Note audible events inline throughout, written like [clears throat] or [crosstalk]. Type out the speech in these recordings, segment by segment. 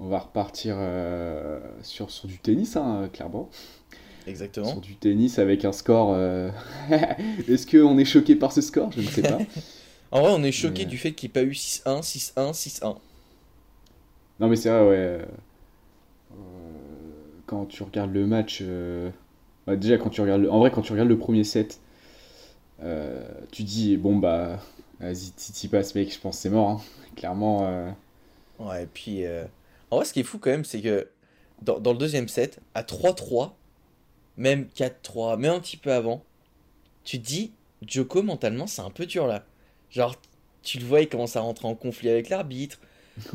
on va repartir euh, sur, sur du tennis, hein, clairement. Exactement. Sur du tennis avec un score. euh, [laughs] Est-ce qu'on est choqué par ce score? Je ne sais pas. [laughs] En vrai, on est choqué Mais- du fait qu'il n'y ait pas eu 6-1, 6-1, 6-1. Non, mais c'est vrai, ouais. euh, Quand tu regardes le match. euh, ouais, déjà, quand tu regardes. le- En vrai, quand tu regardes le premier set, euh, tu dis, bon, bah. Vas-y, Titi passe, mec, je pense c'est mort. hein. Clairement. euh, Ouais, et puis. En vrai, ce qui est fou quand même, c'est que dans, dans le deuxième set, à 3-3, même 4-3, même un petit peu avant, tu te dis, Joko, mentalement, c'est un peu dur là. Genre, tu le vois, il commence à rentrer en conflit avec l'arbitre,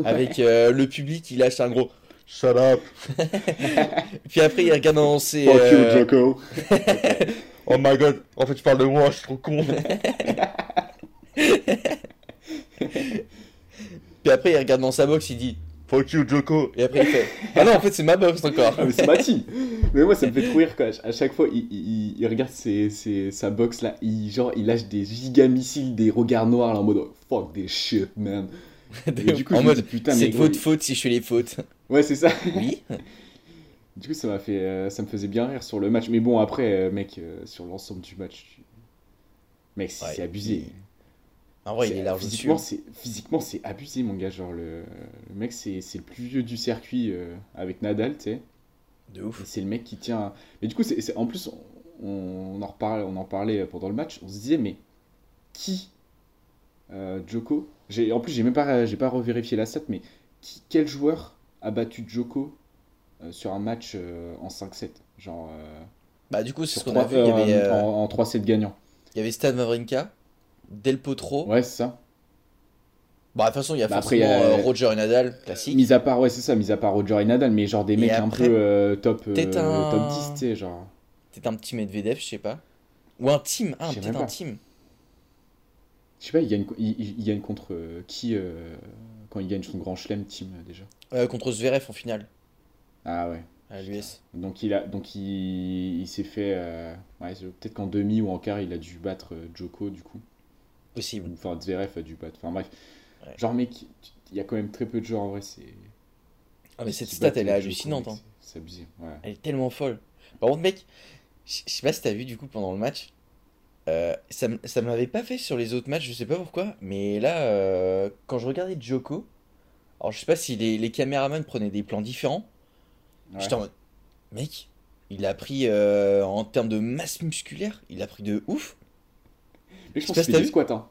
avec euh, le public, il lâche un gros Shut up! [laughs] [laughs] Puis après, il regarde dans ses. Fuck you, euh, Joko. [laughs] Oh my god, en fait, je parle de moi, je suis trop con. Puis après, il regarde dans sa box, il dit Fuck you, Joko. Et après, il fait Ah non, en fait, c'est ma box encore. Ah, mais c'est ma team. Mais moi, ça me fait trop rire quoi. À chaque fois, il, il- il regarde ses, ses- sa box là, il, genre, il lâche des giga missiles, des regards noirs là, en mode oh, fuck des shit, man. [laughs] Et du coup, en je mode dis, putain, C'est de votre faute si je fais les fautes. Ouais, c'est ça. Oui. [laughs] Du coup, ça m'a fait, euh, ça me faisait bien rire sur le match. Mais bon, après, euh, mec, euh, sur l'ensemble du match, mec, c'est Ouais, c'est abusé. En vrai, il est large physiquement, c'est physiquement, c'est abusé, mon gars. Genre le, le mec, c'est c'est le plus vieux du circuit euh, avec Nadal, tu sais. De ouf. C'est le mec qui tient. Mais du coup, c'est c'est- en plus, on, on en reparle, on en parlait pendant le match. On se disait, mais qui euh, Joko J'ai en plus, j'ai même pas, j'ai pas revérifié la stat, mais qui, quel joueur a battu Joko euh, sur un match euh, en 5-7 Genre euh, Bah, du coup, c'est ce qu'on a vu. Il y avait, euh, euh, en, en 3-7 gagnants. il y avait Stan Wawrinka, Del Potro. Ouais, c'est ça. Bah, de toute façon, il y a Bah, forcément il y a- euh, Roger et Nadal, classique. Mis à part, ouais, c'est ça, mis à part Roger et Nadal, mais genre des Et mecs un peu euh, top, euh, un- top 10, tu sais, genre. Peut-être un petit Medvedev, je sais pas. Ou un team. Ah, peut-être un team. Je sais pas, il gagne, il, il- gagne contre euh, qui euh, quand il gagne son grand chelem team euh, déjà? Contre Zverev en finale, Ah ouais. à l'US. Donc il a, donc il, il s'est fait, ouais, peut-être qu'en demi ou en quart il a dû battre Djoko du coup. Possible. Enfin Zverev a dû battre. Enfin bref. Ouais. Genre mec, il y a quand même très peu de joueurs en vrai. C'est. Ah, mais cette stat, elle est euh, hallucinante. hein. C'est abusé. Ouais. Elle est tellement folle. Par contre, mec, je sais pas si t'as vu du coup pendant le match. euh, ça, ça m'avait pas fait sur les autres matchs, je sais pas pourquoi. Mais là, euh, quand je regardais Joko, alors je sais pas si les, les caméramans prenaient des plans différents. Ouais. J'étais en mode, mec, il a pris euh, en termes de masse musculaire, il a pris de ouf. Mais je pense qu'il fait des squats. Hein.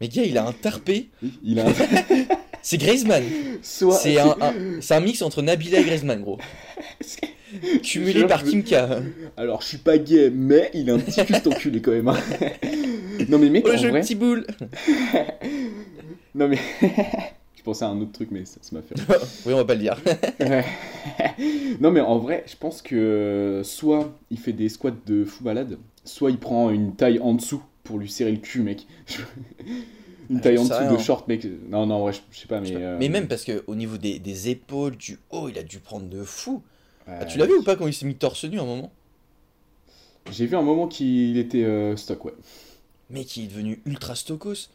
Mais gars, il a un tarpé. Il a un- [laughs] C'est Griezmann. soit. C'est un, un- c'est un mix entre Nabila et Griezmann, gros. [laughs] Cumulé par je- Kim K. Alors je suis pas gay, mais il a un petit culte enculé quand même. hein. [laughs] non mais mec, Oh, en jeu vrai. petit boule. Non mais. je pensais à un autre truc, mais ça m'a fait. oui, on va pas le dire. Non mais en vrai, je pense que soit il fait des squats de fou malade, soit il prend une taille en dessous pour lui serrer le cul, mec. [laughs] une Ah, taille en dessous rien, de hein. short, mec. Non, non, ouais, je, je sais pas, mais. Je sais pas. euh, Mais même parce que au niveau des, des épaules, du haut, il a dû prendre de fou. Ah, tu l'as vu ou pas quand il s'est mis torse nu un moment? J'ai vu un moment qu'il était euh, stock, ouais. Mec, il est devenu ultra stokos.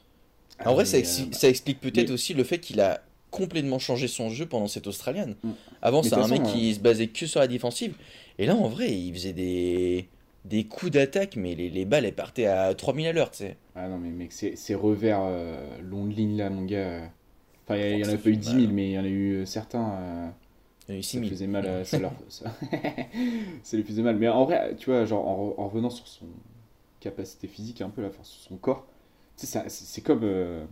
Ah, En vrai, ça, euh, ça explique peut-être mais- aussi le fait qu'il a complètement changé son jeu pendant cette Australienne. Mm. Avant, c'est un mec qui se basait que sur la défensive. Et là, en vrai, il faisait des, des coups d'attaque, mais les, les balles, elles partaient à 3000 à l'heure, tu sais. Ah non, mais mec, ces, revers euh, longs de ligne là, mon gars. euh, Enfin, il y, Oh, en ça a pas eu fait 10 mal. 000, mais il y en a eu euh, certains. euh, Il y en a eu ça 6000. faisait mal, euh, ça leur. [laughs] Ça, [laughs] ça lui faisait mal. Mais en vrai, tu vois, genre, en, re- en revenant sur son capacité physique, un peu là, enfin, sur son corps, tu sais, ça- c'est comme euh,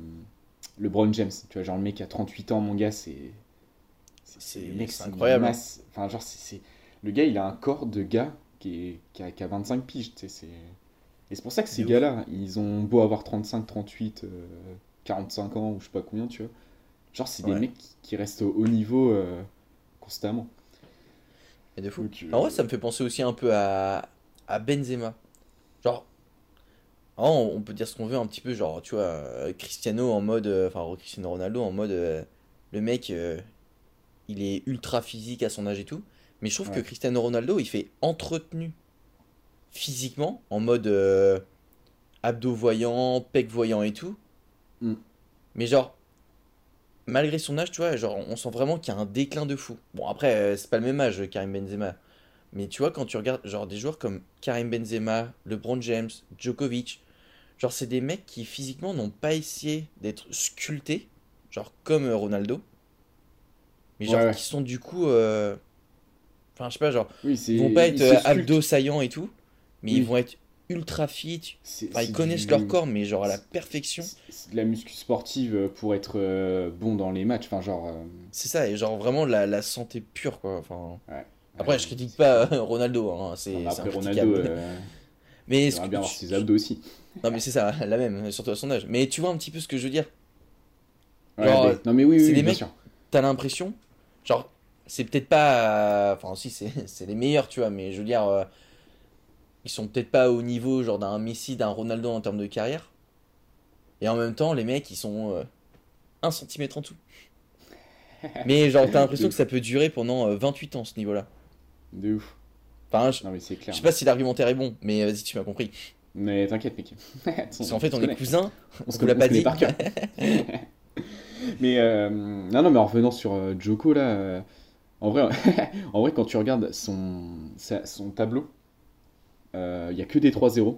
LeBron James. Tu vois, genre, le mec à 38 ans, mon gars, c'est. C'est- le incroyable. masse. Enfin, genre, c'est- Le gars, il a un corps de gars qui, est, qui, a, qui a 25 piges, tu sais, c'est. Et c'est pour ça que ces gars-là, ils ont beau avoir 35, 38, euh, 45 ans, ou je sais pas combien, tu vois. Genre, c'est des mecs qui- qui restent au haut niveau euh, constamment. Et de fou. Donc, euh, En vrai, ça me fait penser aussi un peu à, à Benzema. Genre, on peut dire ce qu'on veut un petit peu, genre, tu vois, euh, Cristiano en mode, euh, enfin, Cristiano Ronaldo en mode, euh, le mec, euh, il est ultra physique à son âge et tout. Mais je trouve que. Cristiano Ronaldo, il fait entretenu physiquement, en mode euh, abdos voyants, pecs voyants et tout. Mm. Mais genre, malgré son âge, tu vois, genre, on sent vraiment qu'il y a un déclin de fou. Bon, après, euh, c'est pas le même âge, Karim Benzema. Mais tu vois, quand tu regardes, genre, des joueurs comme Karim Benzema, LeBron James, Djokovic, genre, c'est des mecs qui physiquement n'ont pas essayé d'être sculptés, genre, comme euh, Ronaldo. Mais genre, ouais. qui sont du coup. euh, Enfin, je sais pas, genre, Oui, c'est. ils vont pas être euh, abdos saillants et tout, mais ils vont être ultra fit. C'est- Enfin, ils c'est connaissent du- leur corps, mais genre à la perfection. C'est c'est de la muscu sportive pour être euh, bon dans les matchs. Enfin, genre. euh, C'est ça, et genre vraiment la, la santé pure, quoi. Enfin, ouais. après, je critique c'est- pas euh, [laughs] Ronaldo, hein, c'est c'est Après. Ronaldo, [laughs] euh, Mais que bien avoir ses abdos aussi. Non, mais c'est ça, [laughs] la même, surtout à son âge. Mais tu vois un petit peu ce que je veux dire. Ouais, Genre, mais- non, mais oui, c'est oui, des bien mecs-. T'as l'impression, genre, c'est peut-être pas. Enfin, si, c'est [laughs] c'est les meilleurs, tu vois, mais je veux dire, euh, ils sont peut-être pas au niveau, genre, d'un Messi, d'un Ronaldo en termes de carrière. Et en même temps, les mecs, ils sont euh, 1 cm en dessous. [laughs] Mais genre, t'as l'impression que ça peut durer pendant euh, 28 ans, ce niveau-là. De ouf. Enfin, je, Non, mais c'est je clair. sais pas si l'argumentaire est bon, mais vas-y, tu m'as compris. Mais t'inquiète, mec. [laughs] Parce qu'en fait, on est cousins, On se l'a connaît, pas dit. par cœur. mais euh, non, non, mais en revenant sur euh, Joko là, euh, en vrai, [laughs] en vrai, quand tu regardes son, son tableau, il y a que des 3-0,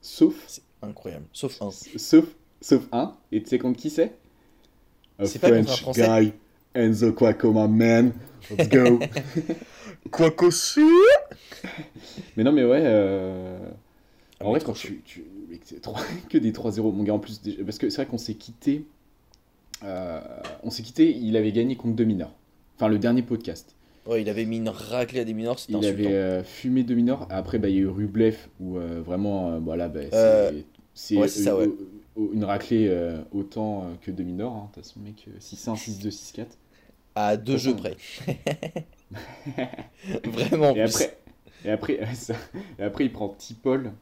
sauf, c'est incroyable. Sauf un. sauf, sauf un. Et tu sais contre qui c'est? A C'est pas contre un French guy, Enzo Quaco, my man. Let's go. [laughs] Qu'aussi mais non, mais ouais. euh, Ah, En mais vrai, quand tu, tu [laughs] que des 3-0, mon gars, en plus, parce que c'est vrai qu'on s'est quitté, euh, on s'est quitté, il avait gagné contre deux mineurs. Enfin, le dernier podcast. Ouais, il avait mis une raclée à des mineurs, c'était Il insultant. avait euh, fumé deux mineurs. Après, bah, il y a eu Rublev, où euh, vraiment, euh, voilà, bah, c'est Euh, c'est, ouais, c'est ça, ouais. euh, euh, une raclée euh, autant euh, que deux mineurs. hein. De toute façon, mec, euh, 6-1, 6-2, 6-4. À deux jeux près. [laughs] Vraiment. Et plus. après, et, après, ouais, [laughs] ça. et après, il prend petit Paul.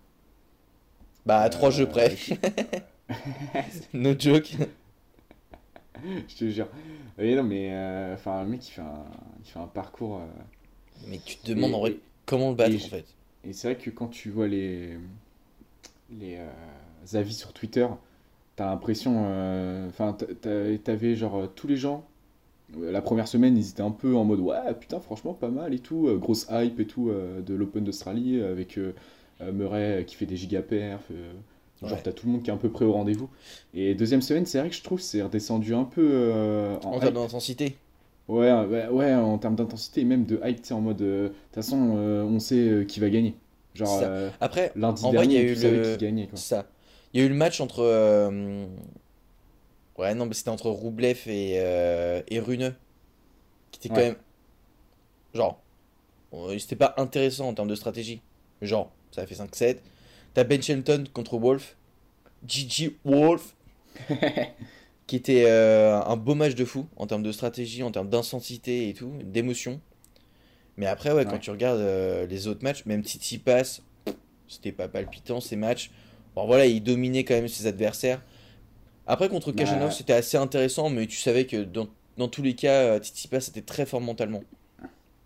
Bah, à trois euh, jeux près. [laughs] no joke. [laughs] Je te jure. Et non, mais euh, enfin, le mec, il fait un, il fait un parcours. euh, Mais tu te demandes et- en vrai comment le battre en fait. Et c'est vrai que quand tu vois les, les euh, avis sur Twitter, t'as l'impression. Enfin, t'a- t'a- t'avais genre tous les gens. La première semaine, ils étaient un peu en mode ouais, putain, franchement, pas mal et tout. grosse hype et tout de l'Open d'Australie avec Murray qui fait des gigaperf. Genre, Ouais. t'as tout le monde qui est un peu prêt au rendez-vous. Et deuxième semaine, c'est vrai que je trouve c'est redescendu un peu euh, en termes d'intensité. Ouais, ouais, ouais, en termes d'intensité et même de hype, tu en mode. euh, De toute façon, euh, on sait qui va gagner. Genre, Après, lundi en vrai, il y a dernier, eu le- qui gagnait, quoi. ça. Il y a eu le match entre. Ouais, non, mais c'était entre Roublev et, et Rune. Qui était quand Ouais. même. Genre. C'était pas intéressant en termes de stratégie. Genre, ça a fait 5-7. T'as Ben Shelton contre Wolf. GG Wolf. [laughs] qui était euh, un beau match de fou en termes de stratégie, en termes d'intensité et tout, d'émotion. Mais après, ouais, quand tu regardes euh, les autres matchs, même Titi passe, c'était pas palpitant ces matchs. Bon, voilà, il dominait quand même ses adversaires. Après, contre. Kachanov, c'était assez intéressant, mais tu savais que dans, dans tous les cas, Titi passe était très fort mentalement.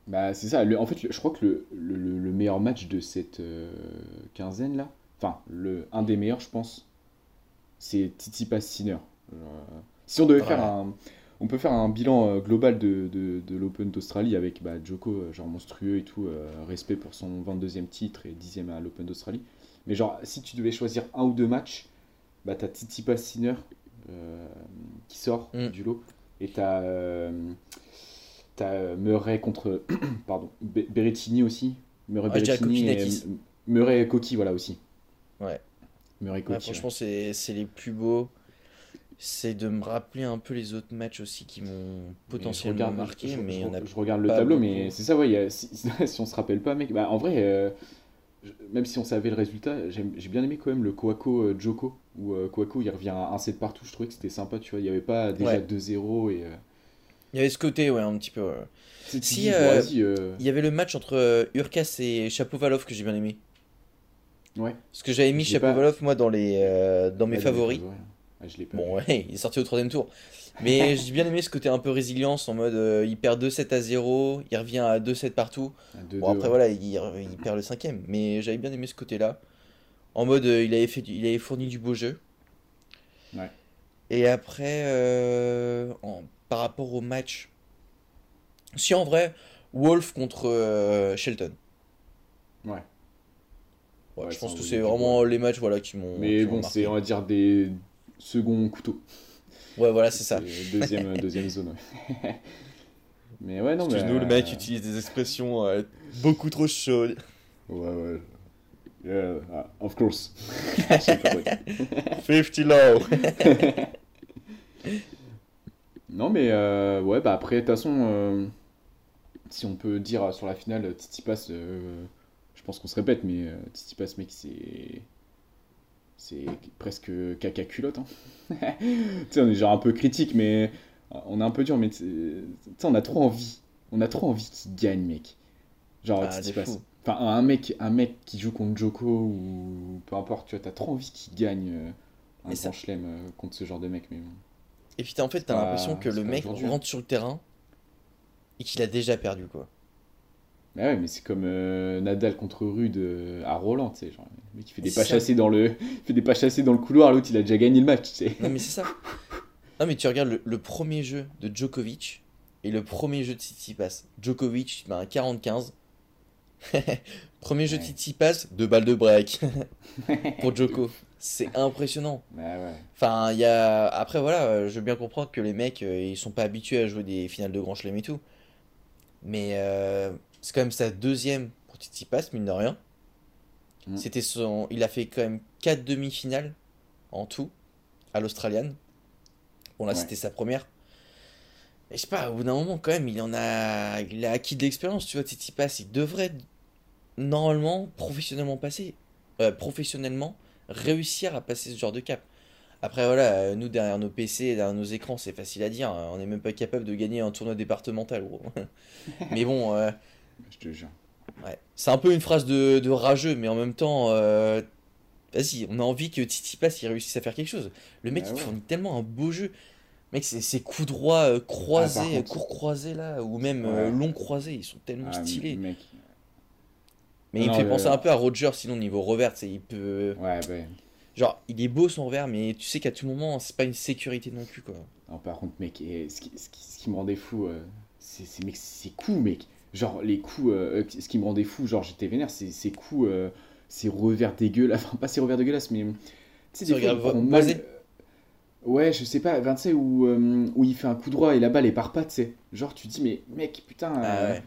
Bah, c'est ça. Le- en fait, le- je crois que le, le- le- le meilleur match de cette euh, quinzaine là, enfin, le, un des meilleurs, je pense, c'est Tsitsipas Sinner. Genre, euh, si on devait Ouais. faire un. On peut faire un bilan euh, global de, de, de l'Open d'Australie avec bah, Djoko, euh, genre monstrueux et tout, euh, respect pour son 22e titre et 10e à l'Open d'Australie. Mais genre, si tu devais choisir un ou deux matchs, bah, t'as Tsitsipas Sinner euh, qui sort Mm. du lot et t'as t'as euh, Murray contre [clears throat] pardon Be- Berrettini aussi Murray Ouais, dirais Berrettini et Murray Koki voilà aussi Ouais. Murray Ouais, Koki franchement, c'est c'est les plus beaux. C'est de me rappeler un peu les autres matchs aussi qui m'ont je potentiellement regarde, marqué, je, mais je- en a je regarde le tableau, beaucoup. mais c'est ça, ouais, il y a- [laughs] si, si on se rappelle pas, mec, bah, en vrai, euh, même si on savait le résultat, j'ai bien aimé quand même le Kouako euh, Joko, où euh, Kouako il revient à 1-7 partout, je trouvais que c'était sympa, tu vois, il n'y avait pas déjà Ouais. 2-0 et. Euh, Il y avait ce côté, ouais, un petit peu. ouais. tu Si, bon, euh, vas-y, euh, Il y avait le match entre euh, Urkas et Chapovalov que j'ai bien aimé. ouais. Parce que j'avais mis Je l'ai pas- Chapovalov, moi, dans, les, euh, dans mes Ouais, favoris. Ah, je l'ai pas. Bon, ouais, [laughs] il est sorti au troisième tour. Mais [laughs] j'ai bien aimé ce côté un peu résilience, en mode euh, il perd 2-7 à 0, il revient à 2-7 partout. Ah, 2-2, Bon, après, ouais. voilà, il, il perd le cinquième. Mais j'avais bien aimé ce côté-là. En mode, euh, il avait fait, du- il avait fourni du beau jeu. Ouais. Et après, euh, en par rapport au match. Si en vrai, Wolf contre euh, Shelton. Ouais. Ouais, Ouais, je pense que c'est vraiment les matchs voilà, qui m'ont. Mais bon, c'est, on va dire, des seconds couteaux. Ouais, voilà, c'est ça. Deuxième, deuxième zone, ouais. [laughs] Mais ouais, non, mais. Excuse-nous, le mec euh, utilise des expressions euh, beaucoup trop chaudes. Ouais, ouais. Yeah, ah, of course. [laughs] [laughs] Je sais pas quoi dire. 50 low. Non, mais euh, ouais, bah après, de toute façon, euh, si on peut dire euh, sur la finale, Titi passe, euh, je pense qu'on se répète, mais euh, Titi passe, mec, c'est. C'est presque caca culotte. Hein. [laughs] tu sais, on est genre un peu critique, mais euh, on est un peu dur, mais tu sais, on a trop envie. On a trop envie qu'il gagne, mec. Genre, Ah, Titi passe. Enfin, un mec, un mec qui joue contre Joko ou peu importe, tu vois, t'as trop envie qu'il gagne euh, un ça- grand chelem euh, contre ce genre de mec, mais bon. Et puis en fait, t'as l'impression que le mec rentre sur le terrain et qu'il a déjà perdu, quoi. Bah ouais, mais c'est comme euh, Nadal contre Rude euh, à Roland, tu sais, genre, le mec il fait des pas ça. chassés dans le, [laughs] il fait des pas chassés dans le couloir, l'autre il a déjà gagné le match, tu sais. Non, mais c'est ça. Non, mais tu regardes le, le premier jeu de Djokovic et le premier jeu de Tsitsipas. Djokovic, il met un 45. [laughs] premier jeu de Ouais. Tsitsipas, deux balles de break [laughs] pour Djoko. C'est impressionnant. Bah ouais. Enfin, il y a. Après, voilà, euh, je veux bien comprendre que les mecs, euh, ils sont pas habitués à jouer des finales de Grand Chelem et tout. Mais euh, c'est quand même sa deuxième pour Tsitsipas, mine de rien. Mm. C'était son... Il a fait quand même 4 demi-finales en tout à l'Australian. Bon, là, Ouais. c'était sa première. Et je sais pas, au bout d'un moment, quand même, il en a, il a acquis de l'expérience, tu vois, Tsitsipas. Il devrait normalement, professionnellement passer, euh, professionnellement, réussir à passer ce genre de cap. Après, voilà, euh, nous, derrière nos PC, derrière nos écrans, c'est facile à dire. hein, On n'est même pas capable de gagner un tournoi départemental, gros. [laughs] Mais bon, euh, Je te jure. ouais. C'est un peu une phrase de, de rageux, mais en même temps, euh, vas-y, on a envie que Tsitsipas il réussisse à faire quelque chose. Le mec, Bah il ouais. fournit tellement un beau jeu. Mec, ses, ses coups droits euh, Ah, par croisés, contre. croisés là, ou même euh, Ouais. longs croisés, ils sont tellement Ah, stylés. mec. Mais Non, il me fait penser un peu à Roger, sinon niveau revers, tu il peut. Ouais, bah. Genre, il est beau son revers, mais tu sais qu'à tout moment, c'est pas une sécurité non plus, quoi. Non, par contre, mec, et ce, qui, ce, qui, ce qui me rendait fou, euh, c'est ces coups, mec. Genre, les coups, euh, ce qui me rendait fou, genre, j'étais vénère, c'est ces coups, euh, ces revers dégueulasses, [laughs] enfin, pas ces revers dégueulasses, mais. Tu sais, Tu des fois, regardes mal- Voisé Ouais, je sais pas, enfin, tu sais, où, euh, où il fait un coup droit et la balle, elle part pas, tu sais. Genre, tu dis, mais mec, putain. Ah euh, ouais.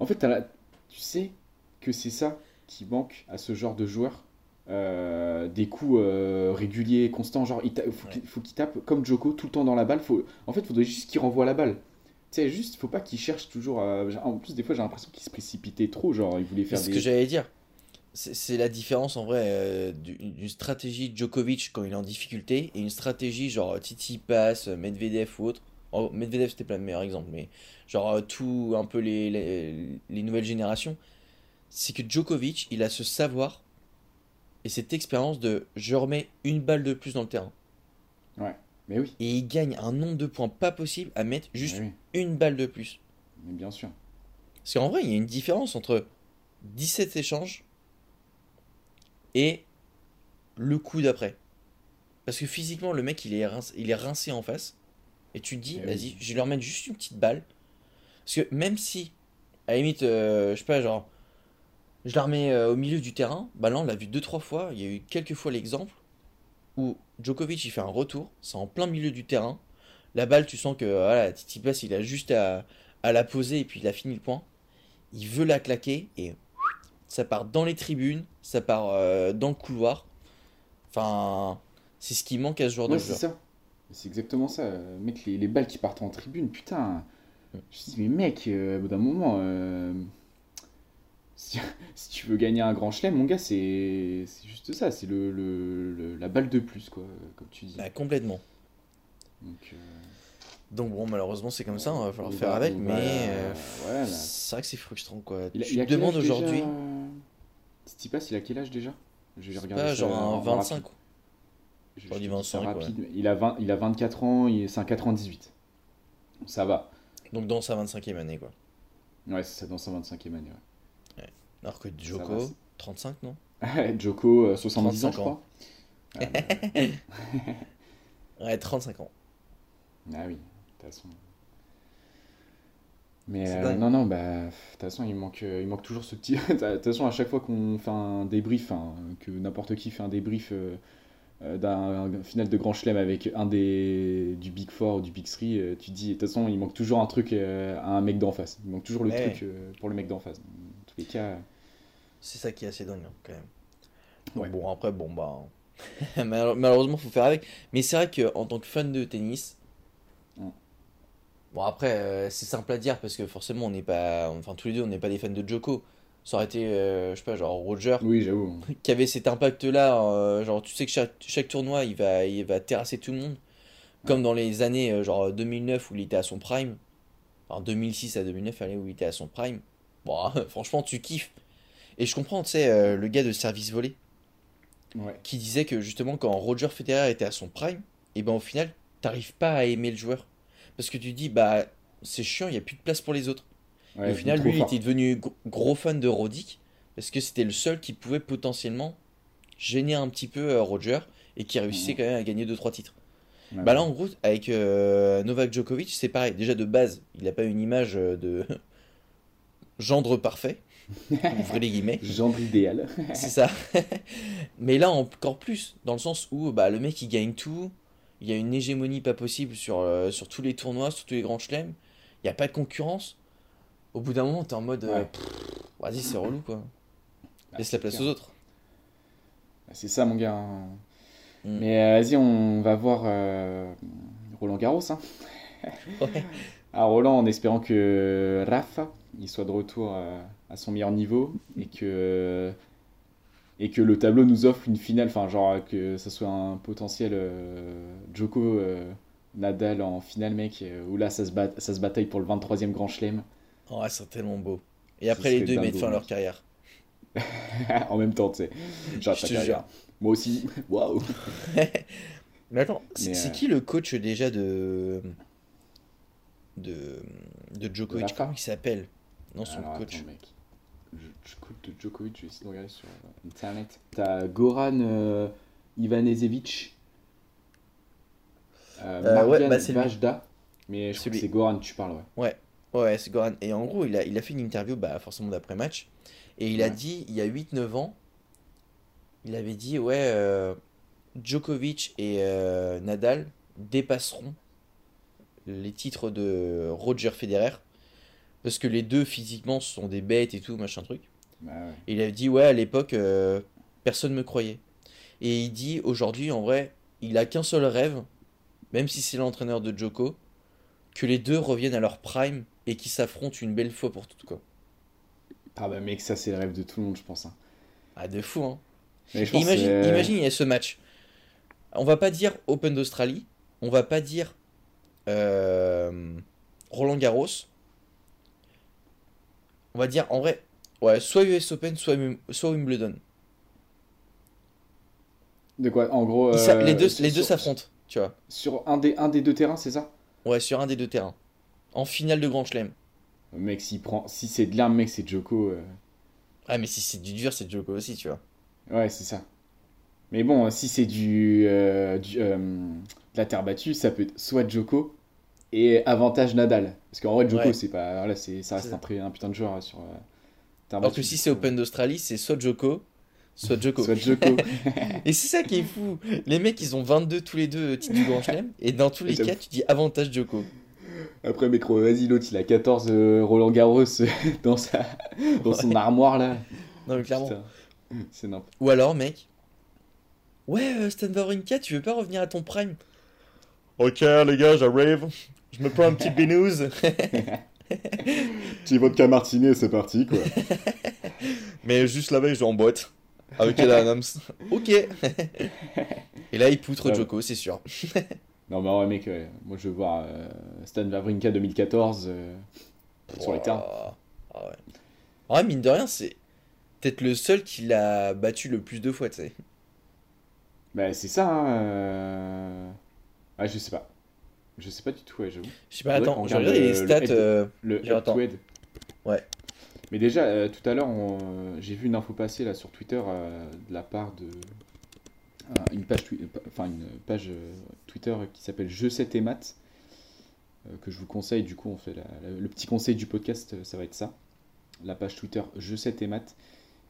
En fait, la- tu sais que c'est ça qui manque à ce genre de joueur. Euh, des coups euh, réguliers, constants. Genre, il faut Ouais. qu'il tape comme Joko tout le temps dans la balle. Faut... En fait, il faudrait juste qu'il renvoie la balle. Tu sais, juste, faut pas qu'il cherche toujours. à- En plus, des fois, j'ai l'impression qu'il se précipitait trop. Genre, il voulait C'est faire ce des. que j'allais dire. C'est c'est la différence en vrai euh, du- d'une stratégie Djokovic quand il est en difficulté et une stratégie genre Titi passe, Medvedev ou autre. Oh, Medvedev c'était pas le meilleur exemple, mais genre tout un peu les, les, les nouvelles générations. C'est que Djokovic il a ce savoir et cette expérience de je remets une balle de plus dans le terrain. Mais oui, Et il gagne un nombre de points pas possible à mettre juste oui, une balle de plus. mais bien sûr. Parce qu'en vrai, il y a une différence entre 17 échanges et le coup d'après. Parce que physiquement, le mec, il est rincé, il est rincé en face. Et tu te dis, oui. vas-y, je vais leur mettre juste une petite balle. Parce que même si, à la limite, euh, je sais pas, genre, je la remets euh, au milieu du terrain, bah là, on l'a vu deux, trois fois. Il y a eu quelques fois l'exemple où Djokovic, il fait un retour, c'est en plein milieu du terrain. La balle, tu sens que voilà, Tsitsipas, il a juste à, à la poser et puis il a fini le point. Il veut la claquer et ça part dans les tribunes, ça part euh, dans le couloir. Enfin, c'est ce qui manque à ce genre Ouais, de c'est joueur. ça. C'est exactement ça. euh, Mec, les, les balles qui partent en tribune, putain. Mm. Je me dis, mais mec, euh, au bout d'un moment, euh, si, si tu veux gagner un grand chelem, mon gars, c'est juste ça. C'est le, le- le- la balle de plus, quoi, comme tu dis. Bah, complètement. Donc, euh, Donc bon, malheureusement, c'est comme ça, on va falloir faire avec, mais euh, ouais, là. c'est vrai que c'est frustrant quoi. Il tu il te demandes âge déjà, aujourd'hui, euh, il a quel âge déjà? Je vais regarder pas ça genre en un 25 rapide. Je, je dis ça 25, ouais. rapide. Il, a 20, il a 24 ans, c'est un 98. Ça va. Donc dans sa 25e année quoi. Ouais, c'est ça, dans sa 25e année. ouais. Alors que c'est- 35 [laughs] non Joko, euh, 70 ans, 35 je crois. Ah, bah, [laughs] Ouais, 35 ans. ah oui. toute façon. Mais euh, non, non, bah, de toute façon, il manque, euh, il manque toujours ce petit. [laughs] De toute façon, à chaque fois qu'on fait un débrief, enfin, que n'importe qui fait un débrief euh, euh, d'un un final de Grand Chelem avec un des du Big Four ou du Big Three, euh, tu te dis, de toute façon, il manque toujours un truc euh, à un mec d'en face. Il manque toujours le truc euh, pour le mec d'en face. Cas, C'est ça qui est assez dingue, hein, quand même. Ouais. Bon, après, bon, bah. [laughs] mal- Malheureusement, faut faire avec. Mais c'est vrai qu'en tant que fan de tennis. Mm. Bon, après, euh, c'est simple à dire parce que forcément, on n'est pas. Enfin, tous les deux, on n'est pas des fans de Joko. Ça aurait été, euh, je sais pas, genre Roger, oui, j'avoue. [laughs] qui avait cet impact-là. euh, genre, tu sais que chaque, chaque tournoi, il va, il va terrasser tout le monde. Comme dans les années genre 2009 où il était à son prime. Enfin, 2006 à 2009, allez, où il était à son prime. Bon, [laughs] franchement, tu kiffes. Et je comprends, tu sais, euh, le gars de service volé Ouais. qui disait que justement, quand Roger Federer était à son prime, et ben au final, t'arrives pas à aimer le joueur. Parce que tu dis, bah, c'est chiant, il n'y a plus de place pour les autres. Ouais, Et au final, lui, il était devenu gro- gros fan de Roddick parce que c'était le seul qui pouvait potentiellement gêner un petit peu euh, Roger et qui réussissait quand même à gagner 2-3 titres. Bah là, en gros, avec euh, Novak Djokovic, c'est pareil. Déjà de base, il n'a pas une image de [laughs] gendre parfait. Ouvrez les guillemets. [laughs] Genre idéal. C'est ça. [laughs] Mais là, encore plus, dans le sens où bah, le mec, il gagne tout. Il y a une hégémonie pas possible sur, euh, sur tous les tournois, sur tous les grands chelems. Il n'y a pas de concurrence. Au bout d'un moment, t'es en mode, euh, Ouais. vas-y, c'est relou, quoi. Bah, Laisse la place clair. aux autres. Bah, C'est ça, mon gars. hein. Mm. Mais euh, vas-y, on va voir Roland Garros. Hein. [laughs] Ouais. À Roland, en espérant que Rafa il soit de retour à son meilleur niveau et que, et que le tableau nous offre une finale, enfin, genre que ça soit un potentiel euh, Djoko euh, Nadal en finale, mec, euh, où là ça se, bat, ça se bataille pour le 23e Grand Chelem Oh, c'est tellement beau. Et après, les deux ils mettent fin à leur carrière. [laughs] en même temps, tu sais. Genre, Je ta te jure. Moi aussi, [laughs] waouh! [laughs] Mais attends, c'est euh, qui le coach déjà de. de. de Djokovic? Comment il s'appelle? Non, son Alors, coach. attends, mec. Je, coach de Djokovic, je vais essayer de regarder sur euh, internet. T'as Goran euh, Ivanisevic, euh, Euh, ouais, bah, c'est. Vajda, mais je crois que c'est Goran, tu parles, ouais. Ouais, c'est Goran. Et en gros, il a, il a fait une interview, bah, forcément d'après-match. Et il a Ouais. dit, il y a 8-9 ans, il avait dit, ouais, euh, Djokovic et euh, Nadal dépasseront les titres de Roger Federer. Parce que les deux, physiquement, sont des bêtes et tout, machin truc. Bah, ouais. Et il a dit, ouais, à l'époque, euh, personne ne me croyait. Et il dit, aujourd'hui, en vrai, il a qu'un seul rêve, même si c'est l'entraîneur de Djoko, que les deux reviennent à leur prime et qu'ils s'affrontent une belle fois pour toutes, quoi. Ah bah mec, ça c'est le rêve de tout le monde, je pense. hein. Ah, de fou, hein. Mais je pense Imagine, que, euh, imagine, il y a ce match. On va pas dire Open d'Australie, on va pas dire euh, Roland Garros. On va dire, en vrai, ouais, soit US Open, soit, Wim- soit Wimbledon. De quoi En gros, Ils s'a- euh, les deux sur- les deux s'affrontent, tu vois. Sur un des, un des deux terrains, c'est ça? Ouais, sur un des deux terrains. En finale de Grand Chelem. Mec, s'il prend, si c'est de l'un, mec, c'est Djoko. euh, Ouais, mais si c'est du dur, c'est Djoko aussi, tu vois. Ouais, c'est ça. Mais bon, si c'est du, euh, du, de la terre battue, ça peut être soit Djoko et avantage Nadal. Parce qu'en vrai, Djoko, Ouais. c'est pas, voilà, c'est, ça reste un, très, un putain de joueur euh, sur euh, Alors que si c'est coup. Open d'Australie, c'est soit Djoko, soit Djoko. Soit Djoko. [laughs] Et c'est ça qui est fou. Les mecs, ils ont 22 tous les deux titres du Grand Chelem. Et dans tous les cas, tu dis avantage Djoko. Après, mec, vas-y, l'autre, il a 14 euh, Roland Garros euh, [laughs] dans, sa, dans son armoire là. Non, mais clairement. Putain, c'est n'importe Ou alors, mec. Ouais, euh, Stan Wawrinka, tu veux pas revenir à ton prime? Ok, les gars, j'arrive. Je me prends un petit binouze. Petit vodka martini, c'est parti quoi. [laughs] Mais juste la veille, je en boîte. Avec Ed Adams. [laughs] ok. Et là, il poutre Ouais. Djoko, c'est sûr. [laughs] non, mais ouais, mec, ouais, moi je veux voir euh, Stan Wawrinka 2014 euh, sur les terrains. Ah ah ouais. Mine de rien, c'est peut-être le seul qui l'a battu le plus de fois, tu sais. Bah, c'est ça, hein. euh, Ouais, je sais pas. Je sais pas du tout, ouais, j'avoue. Je sais pas, attends, j'ai regarde le- les le stats. head- euh, Le. Ouais. Mais déjà, euh, tout à l'heure, on- j'ai vu une info passer là sur Twitter euh, de la part de euh, une page, enfin une page euh, Twitter qui s'appelle Je 7 et maths euh, que je vous conseille. Du coup, on fait la- la- le petit conseil du podcast, euh, ça va être ça. La page Twitter Je sais tes maths.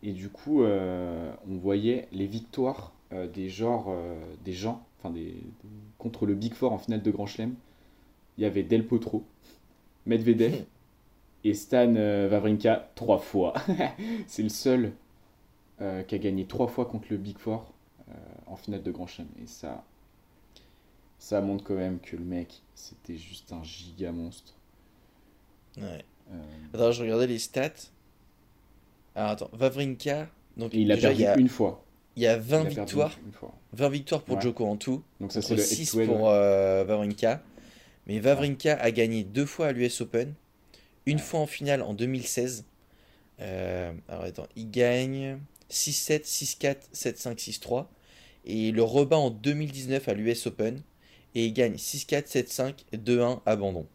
Et du coup, euh, on voyait les victoires euh, des, genres, euh, des gens enfin des, des- contre le Big Four en finale de Grand Chelem. Il y avait Del Potro, Medvedev et Stan euh, Wawrinka trois fois. [laughs] C'est le seul euh, qui a gagné trois fois contre le Big Four euh, en finale de Grand Chelem. Et ça, ça montre quand même que le mec, c'était juste un giga monstre. Ouais. Euh, Attends, je regardais les stats. Alors attends, Vavrinka. Donc et il a perdu a, une fois. Il y a Il 20 a perdu victoires. une fois. 20 victoires pour Ouais. Djoko en tout. Donc ça, c'est contre le 6 head-to-head, pour euh, Wawrinka. Mais Wawrinka a gagné deux fois à l'US Open. Une Ouais. fois en finale en 2016. Euh, alors attends, il gagne 6-7, 6-4, 7-5, 6-3. Et le rebat en 2019 à l'US Open. Et il gagne 6-4, 7-5, 2-1, abandon.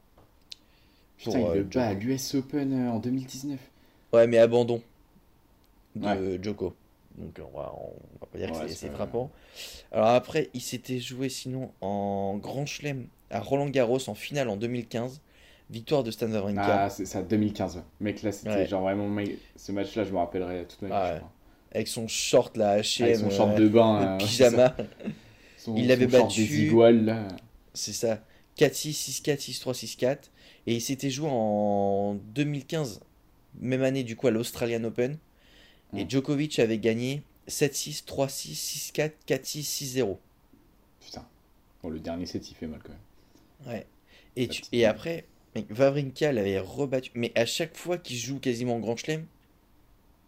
Putain, pour, il euh, le bat à l'US Open euh, en 2019. Ouais, mais abandon de Djoko. Donc on va, on va pas dire que Ouais, c'est- c'est frappant. Alors après, il s'était joué sinon en Grand Chelem à Roland Garros en finale en 2015. Victoire de Stan Wawrinka. Ah, c'est ça, 2015. ouais. Mec, là, c'était Ouais. genre vraiment. mec, ce match-là, je me rappellerai toute ma vie. Ah ouais. Avec son short là, H&M, Avec son short euh, de bain. euh, pyjama. [laughs] Son- Il l'avait battu. C'est ça. 4-6, 6-4, 6-3, 6-4. Et il s'était joué en 2015, même année du coup à l'Australian Open. Et Mm. Djokovic avait gagné 7-6, 3-6, 6-4, 4-6, 6-0. Putain. Bon, le dernier set, il fait mal quand même. Ouais. Et, tu- et après, mec, Wawrinka l'avait rebattu. Mais à chaque fois qu'il joue quasiment en Grand Chelem,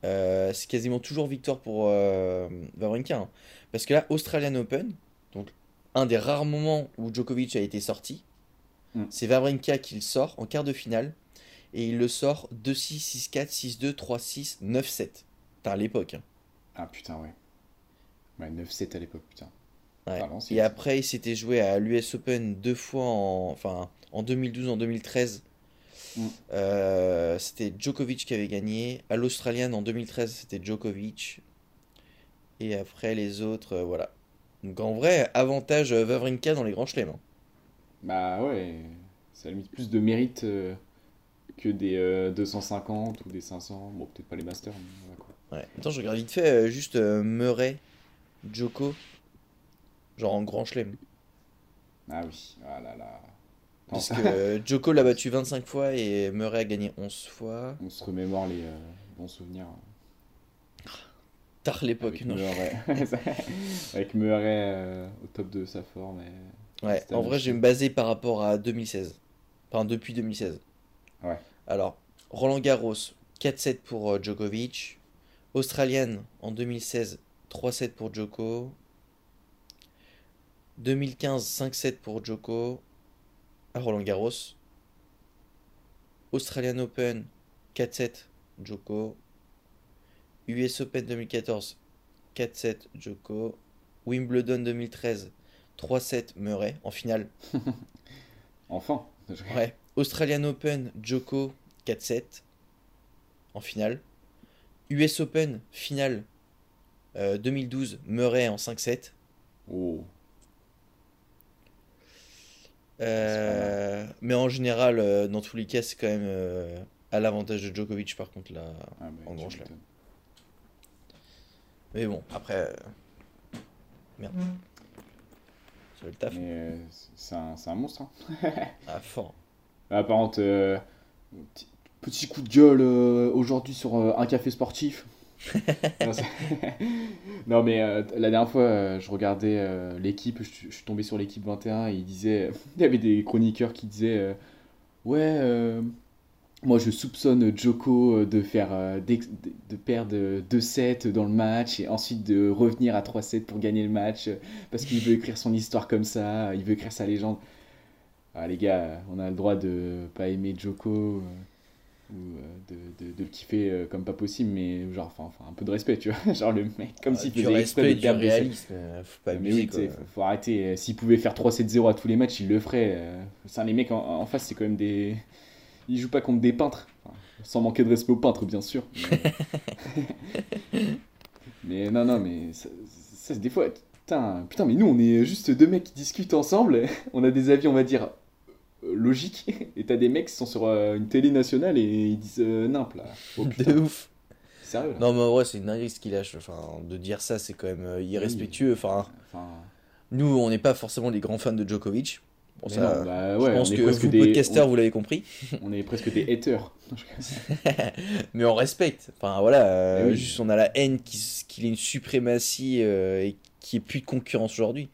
euh, c'est quasiment toujours victoire pour euh, Wawrinka. hein. Parce que là, Australian Open, donc un des rares moments où Djokovic a été sorti, Mm. c'est Wawrinka qui le sort en quart de finale. Et il le sort 2-6, 6-4, 6-2, 3-6, 9-7. À l'époque. hein. Ah, putain, ouais. Ouais, 9-7 à l'époque, putain. Ouais. Et après, il s'était joué à l'US Open deux fois en, enfin, en 2012, en 2013. Mm. Euh, c'était Djokovic qui avait gagné. À l'Australian en 2013, c'était Djokovic. Et après, les autres, euh, voilà. Donc en vrai, avantage euh, Wawrinka dans les grands chelems. hein. Bah ouais, ça a limite plus de mérite euh, que des euh, 250 ou des 500. Bon, peut-être pas les masters, mais. Ouais. Attends, je regarde vite fait euh, juste euh, Murray, Djoko, genre en grand chelem. Ah oui, ah là là. Parce que euh, [laughs] Djoko l'a battu 25 fois et Murray a gagné 11 fois. On se remémore les euh, bons souvenirs. Tard l'époque, non Murray, [laughs] [laughs] avec Murray euh, au top de sa forme. et- Ouais, en vrai, je vais me baser par rapport à 2016. Enfin, depuis 2016. Ouais. Alors, Roland Garros, 4-7 pour Djokovic. Australienne, en 2016, 3-7 pour Djoko. 2015, 5-7 pour Djoko à Roland Garros. Australian Open, 4-7 Djoko. US Open 2014, 4-7 Djoko. Wimbledon 2013, 3-7 Murray en finale. [laughs] Enfin. Ouais. Australian Open, Djoko 4-7 en finale. US Open, finale euh, 2012, Murray en 5-7. Oh. Euh, mais en général, euh, dans tous les cas, c'est quand même euh, à l'avantage de Djokovic par contre là. Ah, En grand chelem. Mais bon, après. euh, Merde. C'est le taf. Mais euh, c'est un, monstre. Hein. [laughs] Ah, fort. Par contre, euh, petit, coup de gueule euh, aujourd'hui sur euh, un café sportif. [laughs] [laughs] non, mais euh, la dernière fois, je regardais l'équipe, je, je suis tombé sur l'équipe 21 et il disait, [laughs] il y avait des chroniqueurs qui disaient Ouais, moi je soupçonne Joko de, faire, de, de perdre 2-7 dans le match et ensuite de revenir à 3-7 pour gagner le match parce qu'il veut écrire son histoire comme ça, il veut écrire sa légende. Ah, les gars, on a le droit de pas aimer Joko ou euh, de, de, de le kiffer euh, comme pas possible, mais genre, enfin, un peu de respect, tu vois. [laughs] genre le mec, comme Ah, s'il faisait respect, de du réalisme. euh, Faut pas Mais abuser, oui, tu sais, quoi. faut, faut arrêter. S'il pouvait faire 3-7-0 à tous les matchs, il le ferait. les mecs en, en face, c'est quand même des. Ils jouent pas contre des peintres. Enfin, sans manquer de respect aux peintres, bien sûr. [laughs] Mais, mais non, non, mais ça, ça, des fois. Putain, putain, mais nous, on est juste deux mecs qui discutent ensemble. [laughs] On a des avis, on va dire, logique. [laughs] Et t'as des mecs qui sont sur euh, une télé nationale et ils disent euh, nimp là. Oh, [laughs] De ouf. sérieux là. Non, mais en vrai, c'est une dinguerie ce qu'il lâche. Enfin, de dire ça, c'est quand même euh, irrespectueux. Enfin, Enfin, nous, on n'est pas forcément les grands fans de Djokovic. Bon, ça, non, bah je pense que vous, des, podcasters, vous l'avez compris. [laughs] on, est presque des haters. mais on respecte. Enfin, voilà. euh, Eh oui. Juste, on a la haine qu'il ait une suprématie euh, et qu'il n'y ait plus de concurrence aujourd'hui.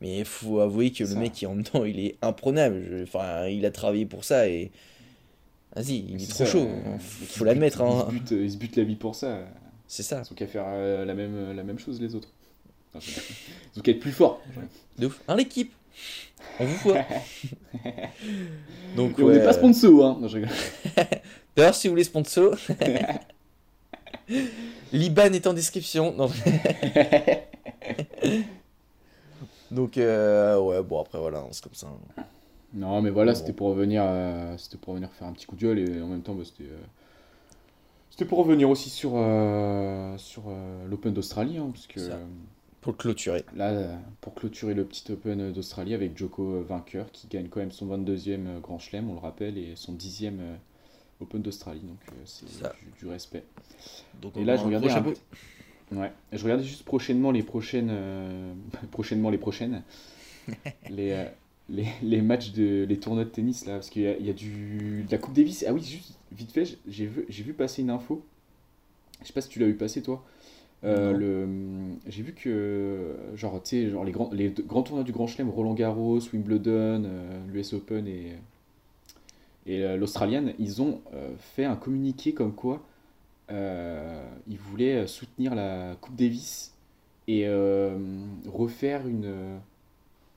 Mais il faut avouer que le mec qui est en dedans, il est imprenable. Je- Enfin, il a travaillé pour ça et. Vas-y, il est trop ça, chaud. euh, Faut l'admettre. Hein. Il, se bute, il se bute la vie pour ça. C'est ça. Ils ont qu'à faire euh, la, même, la même chose les autres. [laughs] Ils ont qu'à être plus forts. De ouf. Hein, l'équipe? On vous voit. [laughs] Donc, on n'est pas sponsor, hein. [laughs] D'ailleurs, si vous voulez sponsor, l'IBAN est en description. Non. Donc, euh, ouais, bon, après, voilà, c'est comme ça. Non, mais voilà, Bon. c'était pour revenir, euh, c'était pour revenir faire un petit coup de gueule et en même temps, bah, c'était, euh, c'était pour revenir aussi sur, sur l'Open d'Australie, hein, parce que Pour clôturer. là, pour clôturer le petit Open d'Australie avec Joko vainqueur, qui gagne quand même son 22e euh, Grand Chelem, on le rappelle, et son 10e euh, Open d'Australie, donc c'est du, du respect. Donc, Et là, je regardais un peu- Ouais, je regardais juste prochainement les prochaines, euh, [laughs] prochainement les prochaines, [laughs] les, euh, les, les matchs de les tournois de tennis là, parce qu'il y y a du de la Coupe Davis. Ah oui, juste vite fait, j'ai vu, j'ai vu passer une info. Je sais pas si tu l'as vu passer toi. Euh, le, j'ai vu que genre tu sais genre les grands les grands tournois du Grand Chelem, Roland Garros, Wimbledon, l'US Open et et l'Australienne, ils ont fait un communiqué comme quoi euh, ils voulaient soutenir la Coupe Davis et euh, refaire une. euh,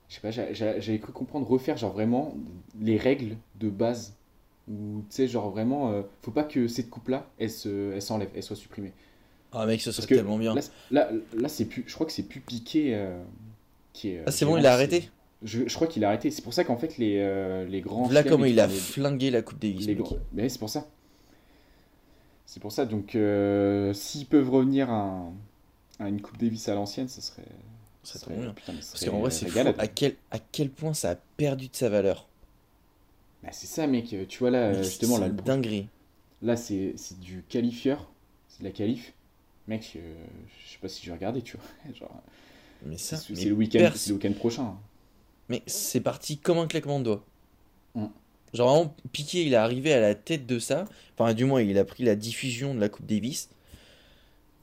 je sais pas, j'a- j'a- j'avais cru comprendre refaire genre vraiment les règles de base. Ou tu sais, genre vraiment, euh, faut pas que cette coupe-là, elle se- elle s'enlève, elle soit supprimée. Ah, mec, ce serait tellement bien. Là, là, là, c'est plus, je crois que c'est plus piqué. euh, qui est, Ah, c'est bon, il a arrêté Je, je crois qu'il a arrêté. C'est pour ça qu'en fait, les, euh, les grands. Chelems comment il a les- flingué la Coupe Davis. les Mais c'est pour ça. C'est pour ça. Donc, euh, s'ils peuvent revenir à, à une Coupe Davis à l'ancienne, ça serait. Ça serait trop bien. putain, ça Parce qu'en vrai, c'est à quel, à quel point ça a perdu de sa valeur. Bah, c'est ça, mec. Tu vois là, euh, justement, c'est là, le dinguerie. là c'est c'est du qualifieur. C'est de la qualif. Mec, euh, je sais pas si je vais regarder, tu vois. [laughs] Genre, Mais ça, c'est le week-end pers- c'est le week-end prochain. Mais c'est parti comme un claquement de doigts. Mm. Genre vraiment, Piqué, il est arrivé à la tête de ça. Enfin, du moins, il a pris la diffusion de la Coupe Davis.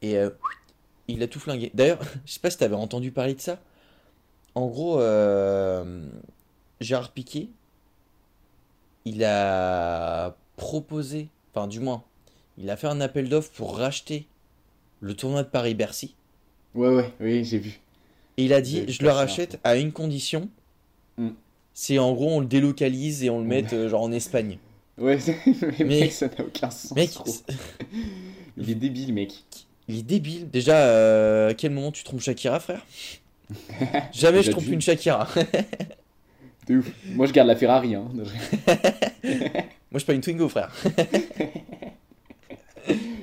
Et euh, il a tout flingué. D'ailleurs, [laughs] je sais pas si t'avais entendu parler de ça. En gros, euh, Gérard Piqué, il a proposé, enfin du moins, il a fait un appel d'offres pour racheter le tournoi de Paris-Bercy. Ouais, ouais, oui, j'ai vu. Et il a dit, je le rachète à une condition. Mm. C'est en gros, on le délocalise et on le met euh, genre en Espagne. Ouais, [laughs] mais, Mais- mec, ça n'a aucun sens. Mec, [laughs] Il est débile, mec. il est débile. Déjà, euh, à quel moment tu trompes Shakira, frère? [laughs] Jamais je trompe une Shakira. De ouf. Moi, je garde la Ferrari. Hein. Moi, je suis pas une Twingo, frère.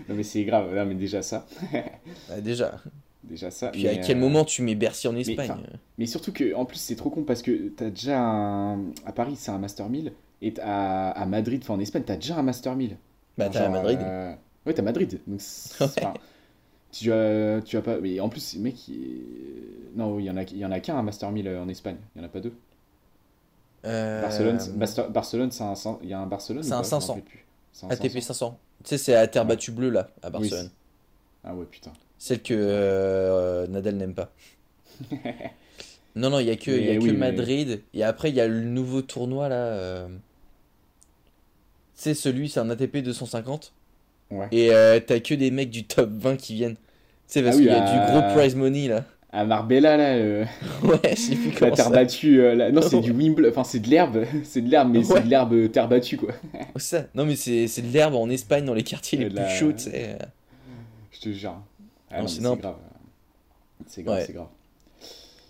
Non, mais c'est grave. Non, mais déjà ça. Ah, déjà. Déjà ça. Puis mais, à quel euh, moment tu mets Bercy en Espagne Mais surtout que, en plus, c'est trop con parce que t'as déjà un. À Paris, c'est un Master 1000. Et à, à Madrid, enfin en Espagne, t'as déjà un Master 1000. Bah, t'as à Madrid. euh, Ouais, t'as Madrid. Donc, Ouais. enfin, tu, as, tu as pas. Mais en plus, mec, il... non, il y en a, il y en a qu'un un Master 1000 en Espagne. Il y en a pas deux. Euh, Barcelone, c'est- Master- Barcelone, c'est un, il y a un Barcelone. C'est un pas Je m'en 500. rappelle plus. C'est un ATP 500. 500. Tu sais, c'est à terre battue bleue, là, à Barcelone. Ah ouais, putain. Celle que euh, Nadal n'aime pas. [laughs] Non, non, il y a que, y a que mais- Madrid. Et après, il y a le nouveau tournoi, là. euh, Tu sais, celui, c'est un ATP 250. Ouais. Et euh, t'as que des mecs du top 20 qui viennent. Tu sais, parce Ah oui, qu'il y a du euh, gros prize money, là. À Marbella, là, euh, [laughs] Ouais, je sais plus la terre ça. battue. euh, Non, c'est [laughs] du Wimbledon. Enfin, c'est de l'herbe. C'est de l'herbe, mais Ouais. c'est de l'herbe euh, terre battue, quoi. ça. Non, mais c'est c'est de l'herbe en Espagne, dans les quartiers les Et plus la- chauds, tu sais. Je te jure. Ah Non, non, c'est grave. C'est grave, Ouais. c'est grave.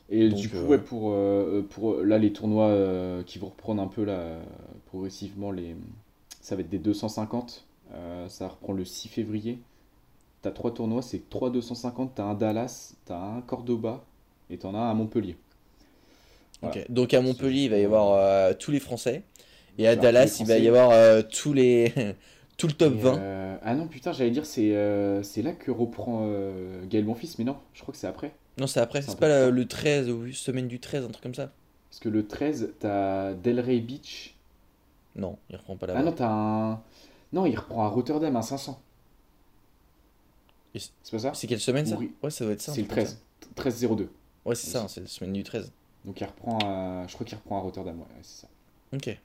Et Donc, du coup, euh, ouais, pour, euh, pour là, les tournois euh, qui vont reprendre un peu là, progressivement, les... ça va être des 250. Euh, ça reprend le 6 février. T'as trois tournois, c'est 3 250. T'as un Dallas, t'as un Cordoba et t'en as un à Montpellier. Voilà. Donc à Montpellier, il va y avoir euh, tous les Français. Et à Dallas, il va y avoir euh, tous les [laughs] tout le top Et, 20. euh, Ah non, putain, j'allais dire, c'est euh, c'est là que reprend euh, Gaël Monfils, mais non, je crois que c'est après. Non, c'est après, c'est un pas la- le 13 ou semaine du 13, un truc comme ça. Parce que le 13, t'as Delray Beach. Non, il reprend pas Ah là-bas. non, t'as un. Non, il reprend à Rotterdam à 500. Et c- C'est pas ça? C'est quelle semaine ça? Oui. Ouais, ça doit être ça. un C'est le truc comme 13. 13-02. ça. Ouais, c'est ça, c'est la semaine du 13. Donc il reprend à... Je crois qu'il reprend à Rotterdam, ouais, ouais, c'est ça. Ok.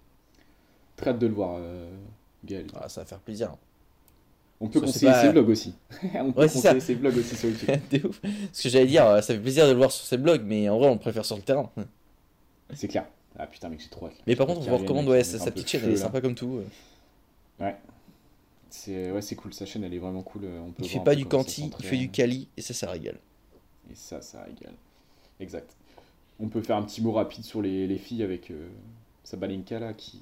Très hâte de le voir, euh, Gaël. Ah, ça va faire plaisir. On peut [laughs] Ça, conseiller pas- ses vlogs aussi. On peut Ouais, ça. conseiller ses vlogs aussi sur YouTube. [laughs] Ouf. Ce que j'allais dire, euh, ça fait plaisir de le voir sur ses blogs, mais en vrai, on le préfère sur le terrain. C'est clair. Ah putain, mec, j'ai trop hâte. là. Mais par contre, on vous recommande, ouais, sa, sa petite chaîne, elle est sympa comme tout. euh. C'est ouais, c'est cool, sa chaîne elle est vraiment cool. euh, On peut Il fait pas du canti, il fait du cali, et ça, ça régale. Et ça, ça régale. Exact. On peut faire un petit mot rapide sur les, les filles avec euh, Sabalenka là qui,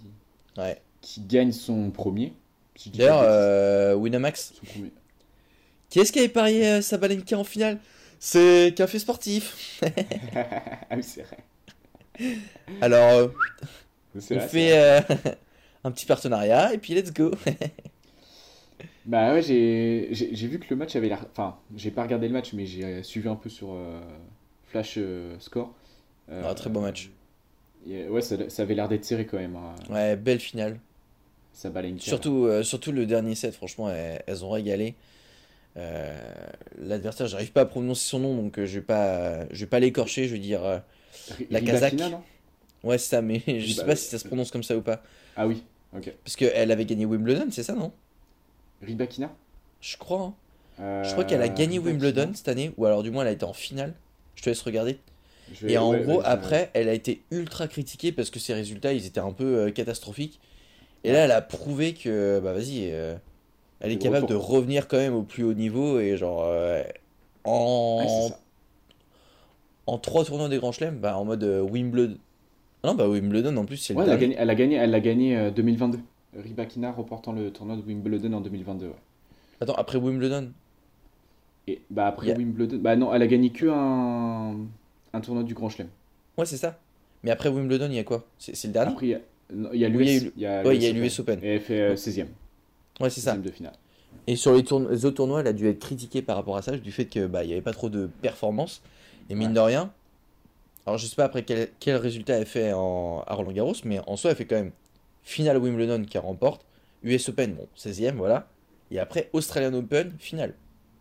Ouais. Qui gagne son premier. si D'ailleurs, euh, Winamax, Son premier. qui est-ce qui avait parié euh, Sabalenka en finale? C'est Café Sportif. [laughs] ah oui, c'est vrai. Alors, euh, on fait euh, [laughs] un petit partenariat, et puis let's go. [laughs] Bah ouais, j'ai j'ai- j'ai vu que le match avait l'air. Enfin, j'ai pas regardé le match, mais j'ai suivi un peu sur Flash Score. Euh, Ah, très beau match. ouais, ça, ça avait l'air d'être serré quand même. hein, Ouais, belle finale. Sabalenka. Surtout, euh, surtout le dernier set, franchement, elles, elles ont régalé. Euh, L'adversaire, j'arrive pas à prononcer son nom, donc euh, je vais pas, je vais pas l'écorcher, je vais dire. euh, la Kazakh. Ouais, c'est ça, mais [laughs] je sais Bah, pas si ça se prononce comme ça ou pas. Ah oui, ok. Parce qu'elle avait gagné Wimbledon, c'est ça, non? Rybakina Je crois. hein. Euh, Je crois qu'elle a gagné. Wimbledon cette année, ou alors du moins elle a été en finale. Je te laisse regarder. Vais- Et en ouais, gros, ouais, après, elle a été ultra critiquée parce que ses résultats, ils étaient un peu catastrophiques. Et là, elle a prouvé que, bah vas-y, euh, elle est capable de revenir quand même au plus haut niveau et genre euh, en c'est ça. en trois tournois des Grands Chelems, bah en mode euh, Wimbledon. Ah non, bah Wimbledon en plus, c'est le Ouais, elle a gagné, elle a gagné, elle a gagné euh, 2022. Rybakina remportant le tournoi de Wimbledon en 2022. Ouais. Attends, après Wimbledon? Et bah après Yeah. Wimbledon, bah non, elle a gagné que un, un tournoi du Grand Chelem. Ouais, c'est ça. Mais après Wimbledon, il y a quoi? C'est c'est le dernier? Après il y a, l'US, eu- il y a Ouais, il y a l'US Open. Et elle fait euh, 16e, Ouais, c'est ça. 16e de finale. Et sur les, tourno- les autres tournois, elle a dû être critiquée par rapport à ça, du fait que bah il y avait pas trop de performance. Et mine Ouais. de rien, alors je sais pas après quel, quel résultat elle fait en, à Roland Garros, mais en soi elle fait quand même finale Wimbledon qui remporte, US Open bon 16e voilà, et après Australian Open finale.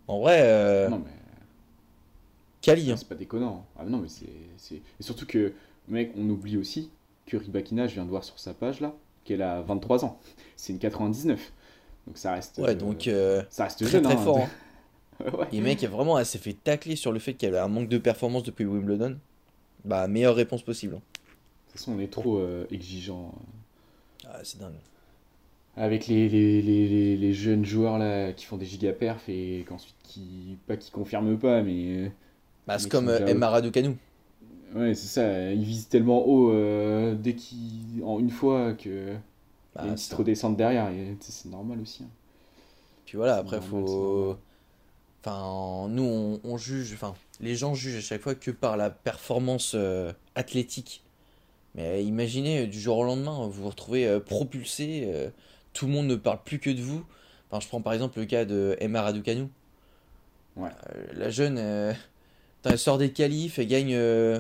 En vrai, euh, Non mais quali, hein. c'est pas déconnant. Ah non mais c'est et surtout que mec, on oublie aussi que Rybakina, je viens de voir sur sa page là, qu'elle a 23 ans. C'est une 99. Donc ça reste Ouais euh, donc euh, ça reste très jeune très hein. fort. hein. [laughs] Ouais. Et mec vraiment elle s'est fait tacler sur le fait qu'elle a un manque de performance depuis Wimbledon. Bah meilleure réponse possible. hein. De toute façon, on est trop euh, exigeant Ah c'est dingue. avec les, les, les, les, jeunes joueurs là qui font des giga perfs et qu'ensuite qui pas qui confirment pas mais Bah Mais c'est comme euh, Emma Raducanu. Ouais c'est ça ils visent tellement haut euh, dès qu'ils en une fois que il y a Bah, une c'est petite redescente derrière c'est normal aussi hein. Puis voilà, après, normal, faut. Enfin, nous, on, on juge. Enfin, les gens jugent à chaque fois que par la performance euh, athlétique. Mais imaginez, euh, du jour au lendemain, vous vous retrouvez euh, propulsé, tout le monde ne parle plus que de vous. Enfin, je prends par exemple le cas de Emma Raducanu. Ouais. La jeune, putain, elle sort des qualifs, elle gagne. euh,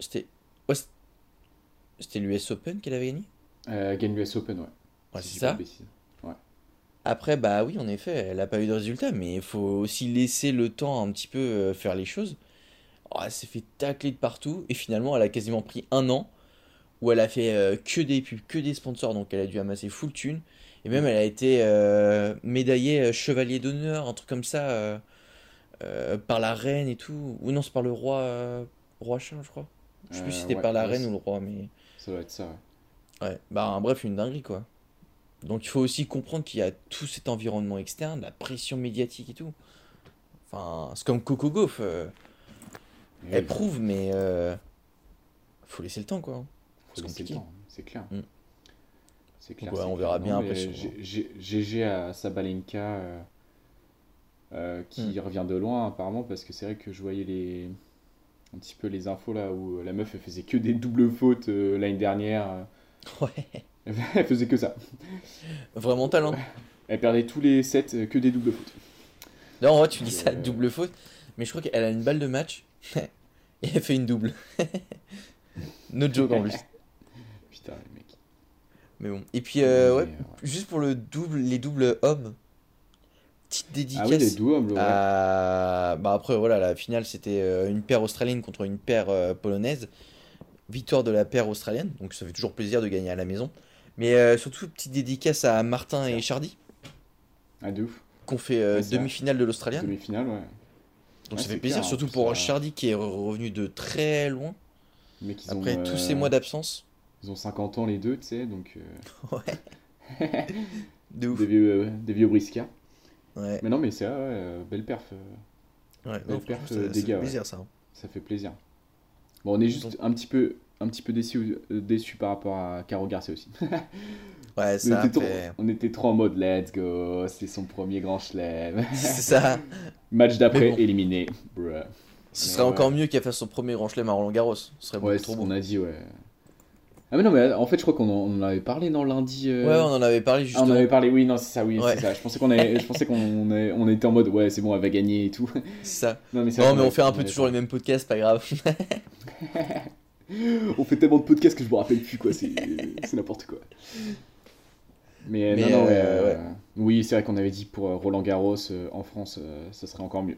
C'était. ouais, C'était l'US Open qu'elle avait gagné? Euh, gagne l'US Open ouais Ouais, Si c'est ça. Après, bah oui, en effet, elle n'a pas eu de résultat, mais il faut aussi laisser le temps un petit peu euh, faire les choses. Oh, elle s'est fait tacler de partout, et finalement, elle a quasiment pris un an où elle a fait euh, que des pubs, que des sponsors, donc elle a dû amasser full thune. Et même, elle a été euh, médaillée chevalier d'honneur, un truc comme ça, par la reine et tout. Ou non, c'est par le roi, roi Charles, je crois. Je sais plus si Euh, c'était ouais, par la ouais, reine ou le roi, mais. ça doit être ça ouais. Ouais, bah bref, une dinguerie quoi. Donc il faut aussi comprendre qu'il y a tout cet environnement externe, la pression médiatique et tout. Enfin, c'est comme Coco Gauff, euh, elle prouve, mais euh, faut laisser le temps quoi. faut c'est laisser le compliqué. temps c'est clair Mm. c'est clair Ouais, c'est on clair. verra Non, bien après GG à Sabalenka euh, euh, qui Mm. revient de loin apparemment parce que c'est vrai que je voyais les un petit peu les infos là où la meuf elle faisait que des doubles fautes euh, l'année dernière. Ouais. [laughs] Elle faisait que ça. Vraiment talent. Elle perdait tous les sets euh, que des doubles fautes. Vrai, tu dis ça, Euh. double faute. Mais je crois qu'elle a une balle de match. [laughs] et elle fait une double. [laughs] no joke en plus. Putain, les mecs. Mais bon. Et puis, euh, ouais, euh, juste pour le double, les doubles hommes. Petite dédicace. Ah oui, doubles, ouais. à- Bah après, voilà, la finale, c'était euh, une paire australienne contre une paire euh, polonaise. Victoire de la paire australienne, donc ça fait toujours plaisir de gagner à la maison. Mais euh, surtout, petite dédicace à Martin et Chardy, Ah, de ouf. qu'on fait euh, demi-finale de l'Australienne. Demi-finale, ouais. Donc Ouais, ça fait plaisir, clair, surtout plus, pour euh, Chardy qui est revenu de très loin. Ils Après ont, tous euh, ces mois d'absence. Ils ont 50 ans les deux, tu sais, donc euh, [laughs] Ouais. [laughs] De ouf. des, vieux, euh, des vieux briscards. Ouais, Mais non, mais c'est vrai, ouais, euh, belle perf, euh, ouais. belle non, perf, euh, des gars, fait ouais. plaisir ça. hein. ça fait plaisir. Bon, on est juste Donc- un petit peu, un petit peu déçu, euh, déçu par rapport à Caro Garcia aussi. [laughs] Ouais, on, ça était trop, fait- on était trop en mode let's go, c'est son premier grand chelem. [laughs] C'est ça. Match d'après, bon. éliminé. Bruh. Ce serait ouais. encore mieux qu'elle fasse son premier grand chelem à Roland Garros. Ce serait Ouais, trop beau. qu'on a dit, ouais. Ah, mais non, mais en fait, je crois qu'on en, on en avait parlé, non, lundi. euh, Ouais, on en avait parlé Ah, justement. on avait parlé, oui, non, c'est ça, oui, Ouais. c'est ça. Je pensais qu'on avait- je pensais qu'on est- on était en mode, ouais, c'est bon, elle va gagner et tout. C'est ça. Non, mais, Non, mais on avait- fait un peu avait toujours les mêmes podcasts, pas grave. [laughs] On fait tellement de podcasts que je me rappelle plus, quoi. C'est n'importe quoi. Mais, Mais, non, non, ouais, euh, euh, oui, c'est vrai qu'on avait dit pour euh, Roland Garros en France, ça serait encore mieux.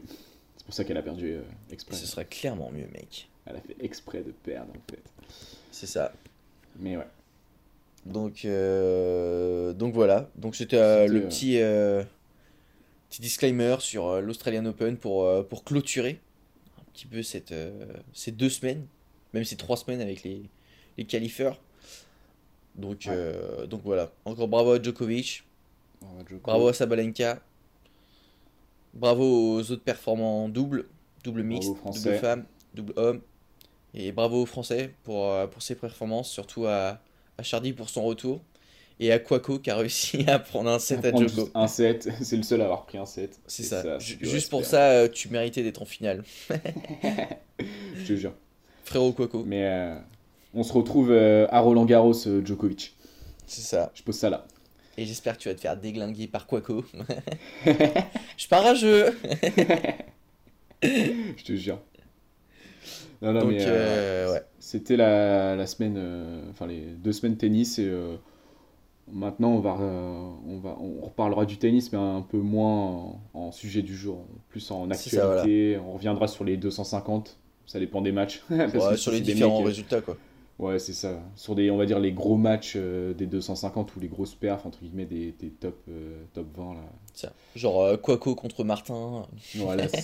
C'est pour ça qu'elle a perdu exprès. Ce serait clairement mieux, mec. Elle a fait exprès de perdre, en fait. C'est ça. Mais ouais. Donc, euh, donc voilà. Donc c'était euh, le euh, petit, euh, petit disclaimer sur l'Australian Open pour, pour clôturer un petit peu cette, ces deux semaines, même ces trois semaines avec les, les qualifeurs. Donc, Ouais. donc voilà. Encore bravo à Djokovic, Bravo, Djoko. bravo à Sabalenka, bravo aux autres performants en double, double mixte, double femme, double homme. Et bravo aux Français pour, euh, pour ses performances, surtout à, à Chardy pour son retour. Et à Quaco qui a réussi [laughs] à prendre un set à Prendre Djoko. juste un set, [laughs] c'est le seul à avoir pris un set. C'est ça. Juste pour ça, euh, tu méritais d'être en finale. [laughs] Je te jure. Frérot Quaco. Mais euh, on se retrouve à Roland Garros Djokovic. C'est ça. Je pose ça là. Et j'espère que tu vas te faire déglinguer par Quaco. Je pars à jeu. Je te jure. Non, non, Donc, mais, euh, ouais. C'était la, la semaine, euh, enfin les deux semaines tennis et euh, maintenant on va, on va, on reparlera du tennis mais un peu moins en, en sujet du jour, plus en ça, actualité. On reviendra sur les 250, ça dépend des matchs. [laughs] Parce Ouais, que sur les différents mecs, résultats, quoi. Ouais, c'est ça. Sur des, on va dire les gros matchs euh, des 250 ou les grosses perfs entre guillemets des, des top, euh, top 20 là. Tiens. Genre euh, Quaco contre Martin. Voilà. [laughs]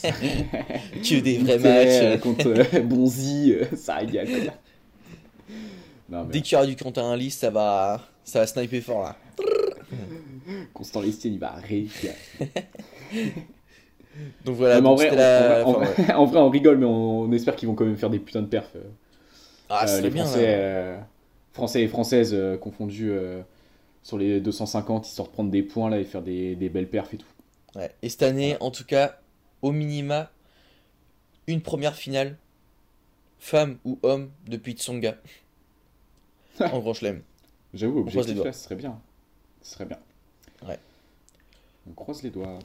Que des vrais matchs. contre euh, [laughs] Bonzi, ça régale. Non, mais Dès qu'il y aura du Quentin Alice, ça va, ça va sniper fort là. Constant Lestienne, il va régaler. Donc voilà, en, vrai, la- enfin, ouais. en vrai, on rigole, mais on, on espère qu'ils vont quand même faire des putains de perfs. Ah, Euh, c'est les bien. Français, là. euh, Français et Françaises euh, confondus euh, sur les 250, ils sortent prendre des points là et faire des, des belles perfs et tout. Ouais. Et cette année, en tout cas, au minima, une première finale, femme ou homme, depuis Tsonga. [laughs] en grand chelem. J'avoue, objectif doigts. là, ce serait bien. Ce serait bien. Ouais. On croise les doigts.